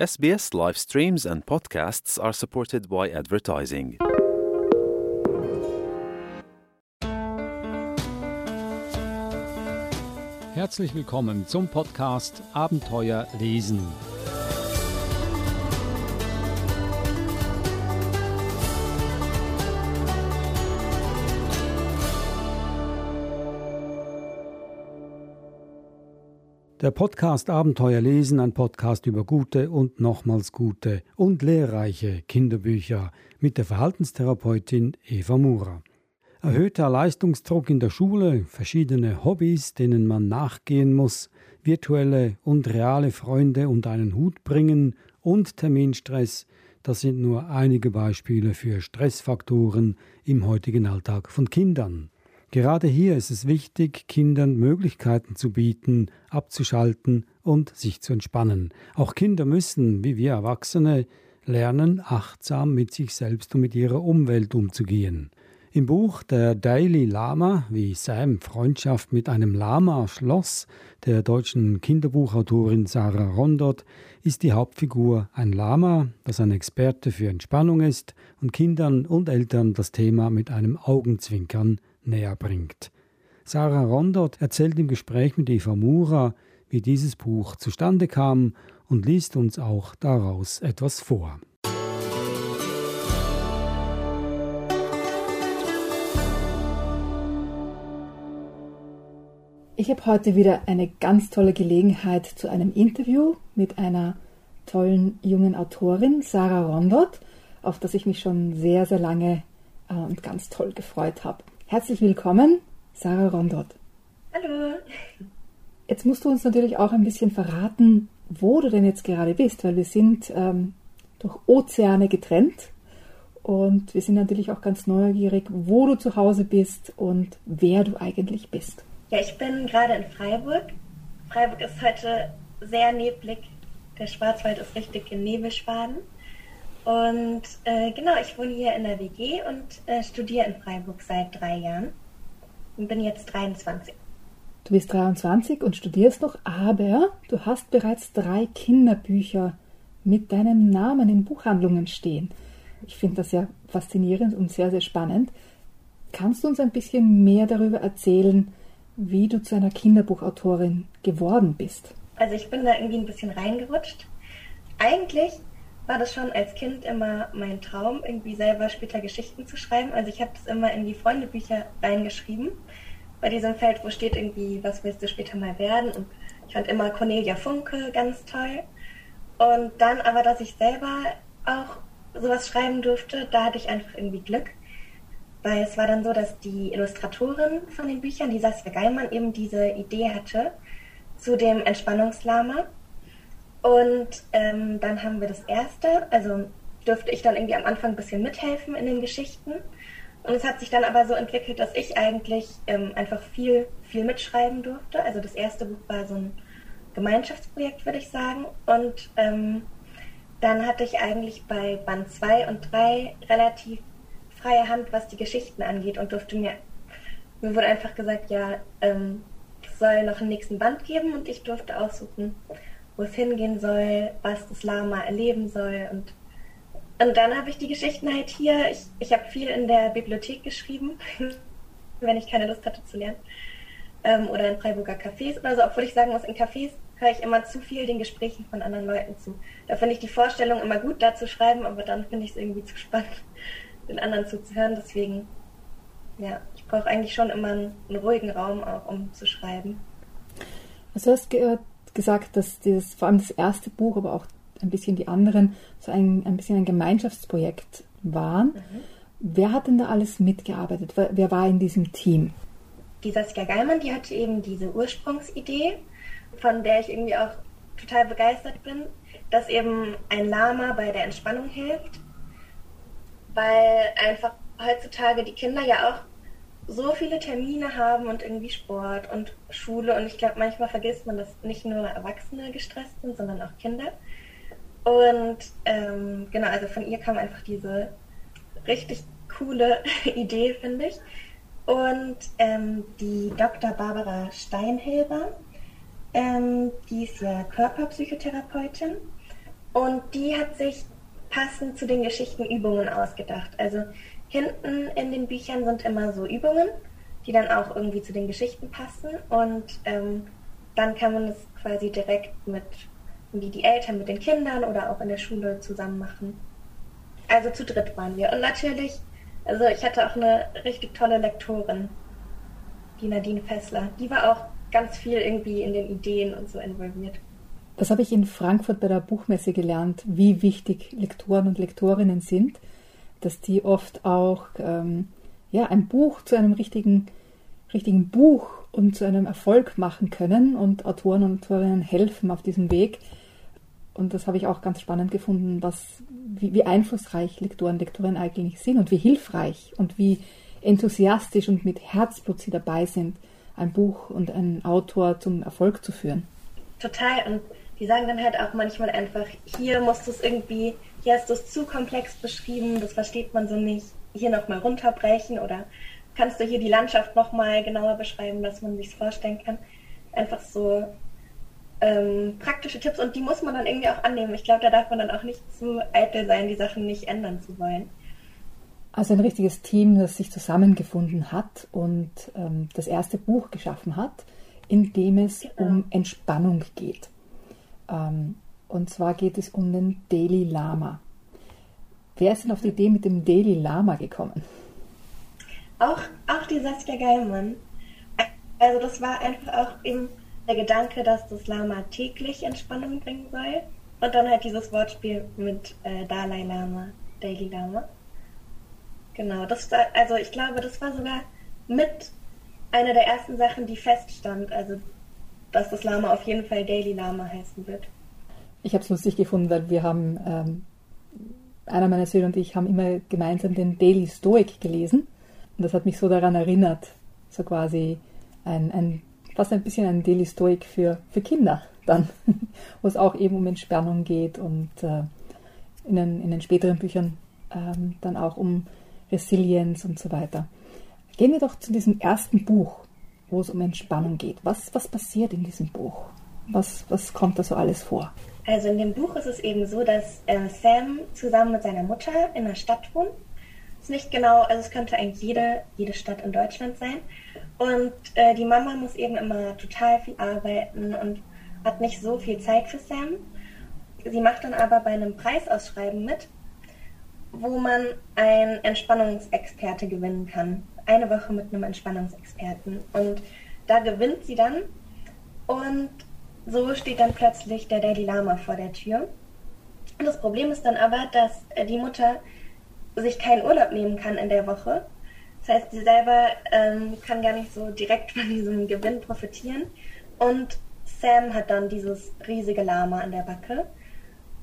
SBS live streams and podcasts are supported by advertising. Herzlich willkommen zum Podcast Abenteuer lesen. Der Podcast Abenteuer lesen, ein Podcast über gute und nochmals gute und lehrreiche Kinderbücher mit der Verhaltenstherapeutin Eva Murer. Erhöhter Leistungsdruck in der Schule, verschiedene Hobbys, denen man nachgehen muss, virtuelle und reale Freunde unter einen Hut bringen und Terminstress, das sind nur einige Beispiele für Stressfaktoren im heutigen Alltag von Kindern. Gerade hier ist es wichtig, Kindern Möglichkeiten zu bieten, abzuschalten und sich zu entspannen. Auch Kinder müssen, wie wir Erwachsene, lernen, achtsam mit sich selbst und mit ihrer Umwelt umzugehen. Im Buch Der Daily Lama, wie Sam Freundschaft mit einem Lama schloss, der deutschen Kinderbuchautorin Sarah Rondot, ist die Hauptfigur ein Lama, das ein Experte für Entspannung ist und Kindern und Eltern das Thema mit einem Augenzwinkern näher bringt. Sarah Rondot erzählt im Gespräch mit Eva Mura, wie dieses Buch zustande kam und liest uns auch daraus etwas vor. Ich habe heute wieder eine ganz tolle Gelegenheit zu einem Interview mit einer tollen jungen Autorin, Sarah Rondot, auf das ich mich schon sehr, sehr lange äh, und ganz toll gefreut habe. Herzlich willkommen, Sarah Rondot. Hallo. Jetzt musst du uns natürlich auch ein bisschen verraten, wo du denn jetzt gerade bist, weil wir sind ähm, durch Ozeane getrennt und wir sind natürlich auch ganz neugierig, wo du zu Hause bist und wer du eigentlich bist. Ja, ich bin gerade in Freiburg. Freiburg ist heute sehr neblig. Der Schwarzwald ist richtig in Nebelschwaden. Und äh, genau, ich wohne hier in der WG und äh, studiere in Freiburg seit drei Jahren und bin jetzt 23. Du bist 23 und studierst noch, aber du hast bereits drei Kinderbücher mit deinem Namen in Buchhandlungen stehen. Ich finde das ja faszinierend und sehr, sehr spannend. Kannst du uns ein bisschen mehr darüber erzählen, wie du zu einer Kinderbuchautorin geworden bist? Also ich bin da irgendwie ein bisschen reingerutscht. Eigentlich war das schon als Kind immer mein Traum, irgendwie selber später Geschichten zu schreiben. Also ich habe das immer in die Freundebücher reingeschrieben. Bei diesem Feld, wo steht irgendwie, was willst du später mal werden? Und ich fand immer Cornelia Funke ganz toll. Und dann aber, dass ich selber auch sowas schreiben durfte, da hatte ich einfach irgendwie Glück. Weil es war dann so, dass die Illustratorin von den Büchern, die Saskia Geimann, eben diese Idee hatte zu dem Entspannungslama und ähm, dann haben wir das erste, also durfte ich dann irgendwie am Anfang ein bisschen mithelfen in den Geschichten. Und es hat sich dann aber so entwickelt, dass ich eigentlich ähm, einfach viel, viel mitschreiben durfte. Also das erste Buch war so ein Gemeinschaftsprojekt, würde ich sagen. Und ähm, dann hatte ich eigentlich bei Band 2 und 3 relativ freie Hand, was die Geschichten angeht und durfte mir, mir wurde einfach gesagt, ja, ähm, es soll noch einen nächsten Band geben und ich durfte aussuchen, wo es hingehen soll, was das Lama erleben soll. Und, und dann habe ich die Geschichten halt hier. Ich, ich habe viel in der Bibliothek geschrieben, wenn ich keine Lust hatte zu lernen. Ähm, oder in Freiburger Cafés oder so. Obwohl ich sagen muss, in Cafés höre ich immer zu viel den Gesprächen von anderen Leuten zu. Da finde ich die Vorstellung immer gut, da zu schreiben, aber dann finde ich es irgendwie zu spannend, den anderen zuzuhören. Deswegen, ja, ich brauche eigentlich schon immer einen, einen ruhigen Raum auch, um zu schreiben. Also hast gehört, gesagt, dass das, vor allem das erste Buch, aber auch ein bisschen die anderen, so ein, ein bisschen ein Gemeinschaftsprojekt waren. Mhm. Wer hat denn da alles mitgearbeitet? Wer, wer war in diesem Team? Die Saskia Geilmann, die hatte eben diese Ursprungsidee, von der ich irgendwie auch total begeistert bin, dass eben ein Lama bei der Entspannung hilft, weil einfach heutzutage die Kinder ja auch so viele Termine haben und irgendwie Sport und Schule. Und ich glaube, manchmal vergisst man, dass nicht nur Erwachsene gestresst sind, sondern auch Kinder. Und ähm, genau, also von ihr kam einfach diese richtig coole Idee, finde ich. Und ähm, die Dr. Barbara Steinhilber, ähm, die ist ja Körperpsychotherapeutin. Und die hat sich passend zu den Geschichten Übungen ausgedacht. Also hinten in den Büchern sind immer so Übungen, die dann auch irgendwie zu den Geschichten passen. Und ähm, dann kann man es quasi direkt mit wie die Eltern mit den Kindern oder auch in der Schule zusammen machen. Also zu dritt waren wir. Und natürlich, also ich hatte auch eine richtig tolle Lektorin, die Nadine Fessler. Die war auch ganz viel irgendwie in den Ideen und so involviert. Das habe ich in Frankfurt bei der Buchmesse gelernt, wie wichtig Lektoren und Lektorinnen sind, dass die oft auch ähm, ja, ein Buch zu einem richtigen, richtigen Buch und zu einem Erfolg machen können und Autoren und Autorinnen helfen auf diesem Weg. Und das habe ich auch ganz spannend gefunden, was, wie, wie einflussreich Lektoren, Lektorinnen eigentlich sind und wie hilfreich und wie enthusiastisch und mit Herzblut sie dabei sind, ein Buch und einen Autor zum Erfolg zu führen. Total. Und die sagen dann halt auch manchmal einfach, hier musst du es irgendwie, hier hast du es zu komplex beschrieben, das versteht man so nicht, hier nochmal runterbrechen oder kannst du hier die Landschaft nochmal genauer beschreiben, dass man sich vorstellen kann. Einfach so ähm, praktische Tipps und die muss man dann irgendwie auch annehmen. Ich glaube, da darf man dann auch nicht zu eitel sein, die Sachen nicht ändern zu wollen. Also ein richtiges Team, das sich zusammengefunden hat und ähm, das erste Buch geschaffen hat, in dem es genau. um Entspannung geht. Ähm, und zwar geht es um den Dalai Lama. Wer ist denn auf die Idee mit dem Dalai Lama gekommen? Auch, auch die Saskia Geilmann. Also das war einfach auch eben der Gedanke, dass das Lama täglich Entspannung bringen soll. Und dann halt dieses Wortspiel mit äh, Dalai Lama, Daily Lama. Genau, das war, also ich glaube, das war sogar mit einer der ersten Sachen, die feststand. Also, dass das Lama auf jeden Fall Daily Lama heißen wird. Ich habe es lustig gefunden, weil wir haben, ähm, einer meiner Söhne und ich haben immer gemeinsam den Daily Stoic gelesen. Und das hat mich so daran erinnert, so quasi ein, ein fast ein bisschen ein Daily Stoic für, für Kinder dann, wo es auch eben um Entspannung geht und äh, in, den, in den späteren Büchern ähm, dann auch um Resilienz und so weiter. Gehen wir doch zu diesem ersten Buch, wo es um Entspannung geht. Was, was passiert in diesem Buch? Was, was kommt da so alles vor? Also in dem Buch ist es eben so, dass äh, Sam zusammen mit seiner Mutter in einer Stadt wohnt. Ist nicht genau, also es könnte eigentlich jede, jede Stadt in Deutschland sein. Und äh, die Mama muss eben immer total viel arbeiten und hat nicht so viel Zeit für Sam. Sie macht dann aber bei einem Preisausschreiben mit, wo man einen Entspannungsexperte gewinnen kann. Eine Woche mit einem Entspannungsexperten. Und da gewinnt sie dann. Und so steht dann plötzlich der Dalai Lama vor der Tür. Und das Problem ist dann aber, dass die Mutter sich keinen Urlaub nehmen kann in der Woche das heißt, sie selber ähm, kann gar nicht so direkt von diesem Gewinn profitieren. Und Sam hat dann dieses riesige Lama an der Backe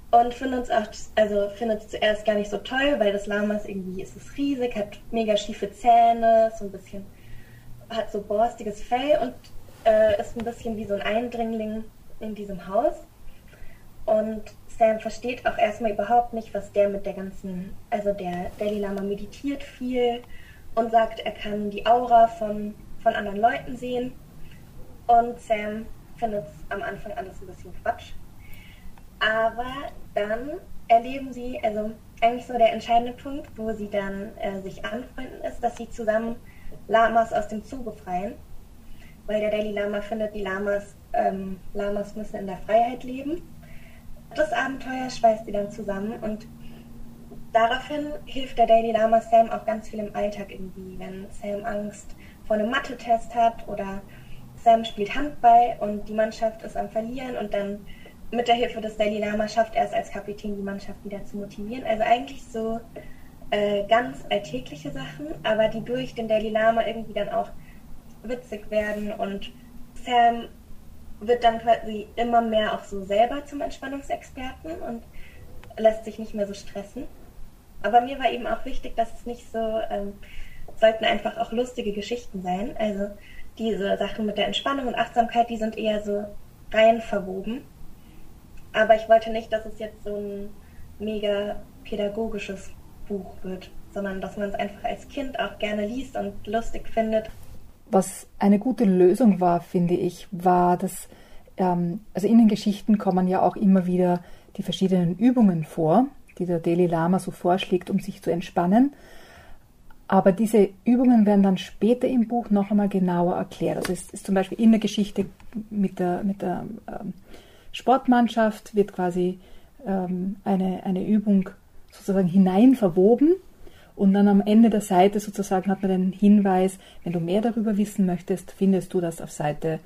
und findet es auch, also findet es zuerst gar nicht so toll, weil das Lama ist irgendwie, ist es riesig, hat mega schiefe Zähne, so ein bisschen, hat so borstiges Fell und äh, ist ein bisschen wie so ein Eindringling in diesem Haus. Und Sam versteht auch erstmal überhaupt nicht, was der mit der ganzen, also der Dalai Lama meditiert viel und sagt, er kann die Aura von, von anderen Leuten sehen. Und Sam findet es am Anfang alles ein bisschen Quatsch. Aber dann erleben sie, also eigentlich so der entscheidende Punkt, wo sie dann äh, sich anfreunden, ist, dass sie zusammen Lamas aus dem Zoo befreien. Weil der Dalai Lama findet, die Lamas, ähm, Lamas müssen in der Freiheit leben. Das Abenteuer schweißt sie dann zusammen und daraufhin hilft der Daily Lama Sam auch ganz viel im Alltag irgendwie. Wenn Sam Angst vor einem Mathe-Test hat oder Sam spielt Handball und die Mannschaft ist am Verlieren und dann mit der Hilfe des Daily Lama schafft er es als Kapitän, die Mannschaft wieder zu motivieren. Also eigentlich so äh, ganz alltägliche Sachen, aber die durch den Daily Lama irgendwie dann auch witzig werden und Sam wird dann quasi immer mehr auch so selber zum Entspannungsexperten und lässt sich nicht mehr so stressen. Aber mir war eben auch wichtig, dass es nicht so, ähm, sollten einfach auch lustige Geschichten sein. Also diese Sachen mit der Entspannung und Achtsamkeit, die sind eher so rein verwoben. Aber ich wollte nicht, dass es jetzt so ein mega pädagogisches Buch wird, sondern dass man es einfach als Kind auch gerne liest und lustig findet. Was eine gute Lösung war, finde ich, war, dass ähm, also in den Geschichten kommen ja auch immer wieder die verschiedenen Übungen vor, die der Dalai Lama so vorschlägt, um sich zu entspannen. Aber diese Übungen werden dann später im Buch noch einmal genauer erklärt. Also es ist zum Beispiel in der Geschichte mit der, mit der ähm, Sportmannschaft wird quasi ähm, eine, eine Übung sozusagen hinein verwoben und dann am Ende der Seite sozusagen hat man den Hinweis, wenn du mehr darüber wissen möchtest, findest du das auf Seite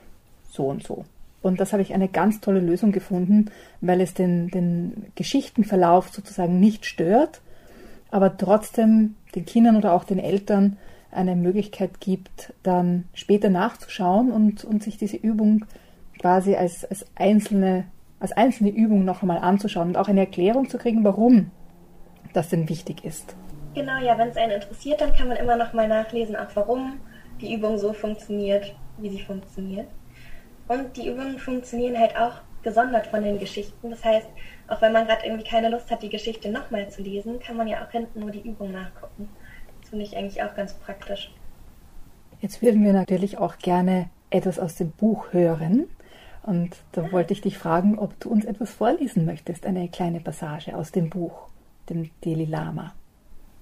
so und so. Und das habe ich eine ganz tolle Lösung gefunden, weil es den, den Geschichtenverlauf sozusagen nicht stört, aber trotzdem den Kindern oder auch den Eltern eine Möglichkeit gibt, dann später nachzuschauen und, und sich diese Übung quasi als, als, einzelne, als einzelne Übung noch einmal anzuschauen und auch eine Erklärung zu kriegen, warum das denn wichtig ist. Genau, ja, wenn es einen interessiert, dann kann man immer noch mal nachlesen, auch warum die Übung so funktioniert, wie sie funktioniert. Und die Übungen funktionieren halt auch gesondert von den Geschichten. Das heißt, auch wenn man gerade irgendwie keine Lust hat, die Geschichte nochmal zu lesen, kann man ja auch hinten nur die Übung nachgucken. Das finde ich eigentlich auch ganz praktisch. Jetzt würden wir natürlich auch gerne etwas aus dem Buch hören. Und da wollte ich dich fragen, ob du uns etwas vorlesen möchtest, eine kleine Passage aus dem Buch, dem Deli Lama.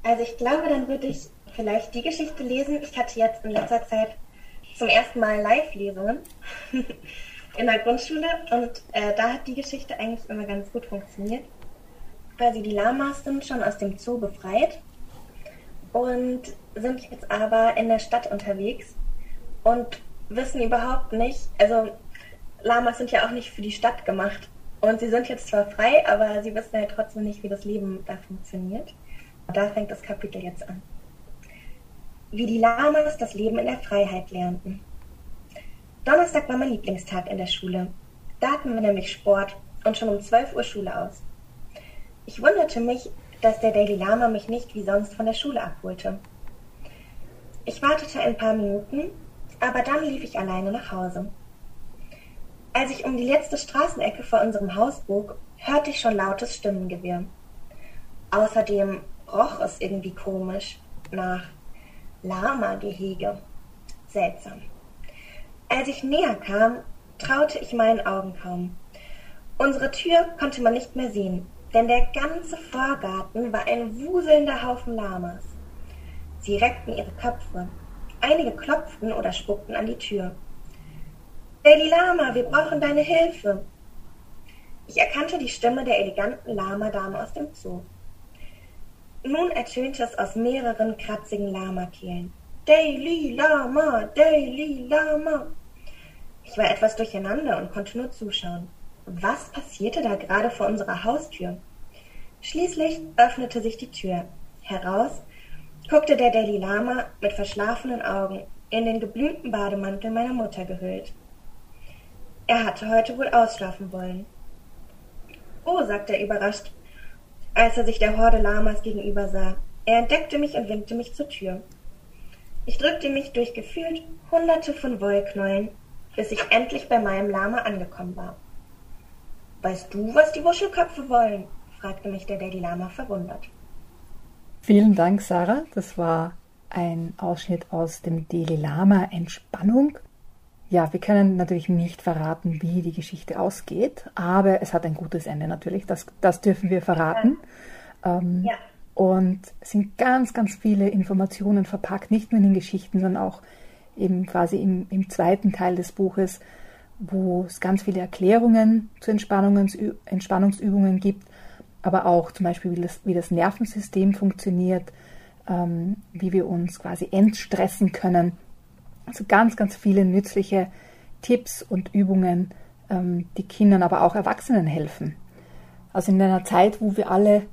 Also ich glaube, dann würde ich vielleicht die Geschichte lesen. Ich hatte jetzt in letzter Zeit zum ersten Mal Live-Lesungen in der Grundschule und äh, da hat die Geschichte eigentlich immer ganz gut funktioniert. Quasi die Lamas sind schon aus dem Zoo befreit und sind jetzt aber in der Stadt unterwegs und wissen überhaupt nicht, also Lamas sind ja auch nicht für die Stadt gemacht und sie sind jetzt zwar frei, aber sie wissen halt trotzdem nicht, wie das Leben da funktioniert. Da fängt das Kapitel jetzt an wie die Lamas das Leben in der Freiheit lernten. Donnerstag war mein Lieblingstag in der Schule. Da hatten wir nämlich Sport und schon um 12 Uhr Schule aus. Ich wunderte mich, dass der Daily Lama mich nicht wie sonst von der Schule abholte. Ich wartete ein paar Minuten, aber dann lief ich alleine nach Hause. Als ich um die letzte Straßenecke vor unserem Haus bog, hörte ich schon lautes Stimmengewirr. Außerdem roch es irgendwie komisch nach Lama-Gehege. Seltsam. Als ich näher kam, traute ich meinen Augen kaum. Unsere Tür konnte man nicht mehr sehen, denn der ganze Vorgarten war ein wuselnder Haufen Lamas. Sie reckten ihre Köpfe. Einige klopften oder spuckten an die Tür. Lady Lama, wir brauchen deine Hilfe. Ich erkannte die Stimme der eleganten Lama-Dame aus dem Zoo. Nun ertönte es aus mehreren kratzigen Lamakehlen. Daily Lama, Daily Lama. Ich war etwas durcheinander und konnte nur zuschauen. Was passierte da gerade vor unserer Haustür? Schließlich öffnete sich die Tür. Heraus guckte der Dalai Lama mit verschlafenen Augen in den geblümten Bademantel meiner Mutter gehüllt. Er hatte heute wohl ausschlafen wollen. Oh, sagte er überrascht, als er sich der Horde Lamas gegenüber sah. Er entdeckte mich und winkte mich zur Tür. Ich drückte mich durch gefühlt hunderte von Wollknäueln, bis ich endlich bei meinem Lama angekommen war. Weißt du, was die Wuschelköpfe wollen? fragte mich der Daddy Lama verwundert. Vielen Dank, Sarah. Das war ein Ausschnitt aus dem Dalai Lama Entspannung. Ja, wir können natürlich nicht verraten, wie die Geschichte ausgeht, aber es hat ein gutes Ende natürlich. Das, das dürfen wir verraten. Ähm, ja. Und es sind ganz, ganz viele Informationen verpackt, nicht nur in den Geschichten, sondern auch eben quasi im, im zweiten Teil des Buches, wo es ganz viele Erklärungen zu Entspannungsübungen gibt, aber auch zum Beispiel, wie das, wie das Nervensystem funktioniert, ähm, wie wir uns quasi entstressen können also ganz, ganz viele nützliche Tipps und Übungen, ähm, die Kindern, aber auch Erwachsenen helfen. Also in einer Zeit, wo wir alle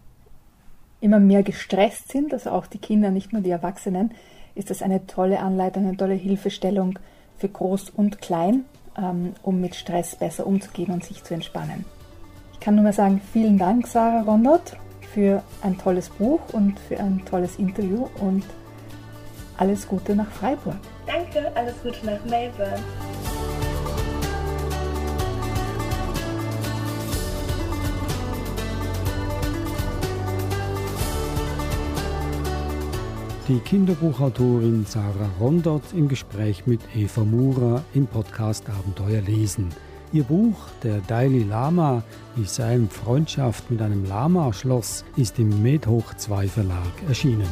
immer mehr gestresst sind, also auch die Kinder, nicht nur die Erwachsenen, ist das eine tolle Anleitung, eine tolle Hilfestellung für Groß und Klein, ähm, um mit Stress besser umzugehen und sich zu entspannen. Ich kann nur mal sagen, vielen Dank, Sarah Rondot, für ein tolles Buch und für ein tolles Interview und alles Gute nach Freiburg. Danke, alles Gute nach Melbourne. Die Kinderbuchautorin Sarah Rondot im Gespräch mit Eva Mura im Podcast Abenteuer lesen. Ihr Buch Der Dalai Lama, wie seine Freundschaft mit einem Lama schloss, ist im Medhoch 2 Verlag erschienen.